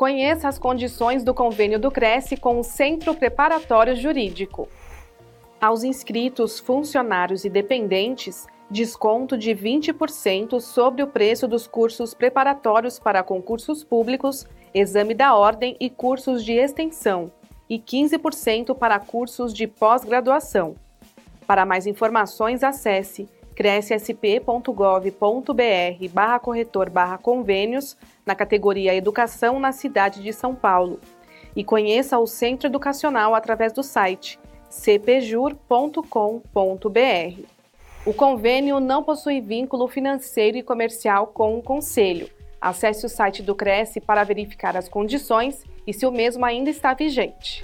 Conheça as condições do convênio do Cresce com o Centro Preparatório Jurídico. Aos inscritos, funcionários e dependentes, desconto de 20% sobre o preço dos cursos preparatórios para concursos públicos, exame da ordem e cursos de extensão, e 15% para cursos de pós-graduação. Para mais informações, acesse crescsp.gov.br barra corretor barra convênios na categoria Educação na cidade de São Paulo e conheça o Centro Educacional através do site cpjur.com.br. O convênio não possui vínculo financeiro e comercial com o Conselho. Acesse o site do Cresce para verificar as condições e se o mesmo ainda está vigente.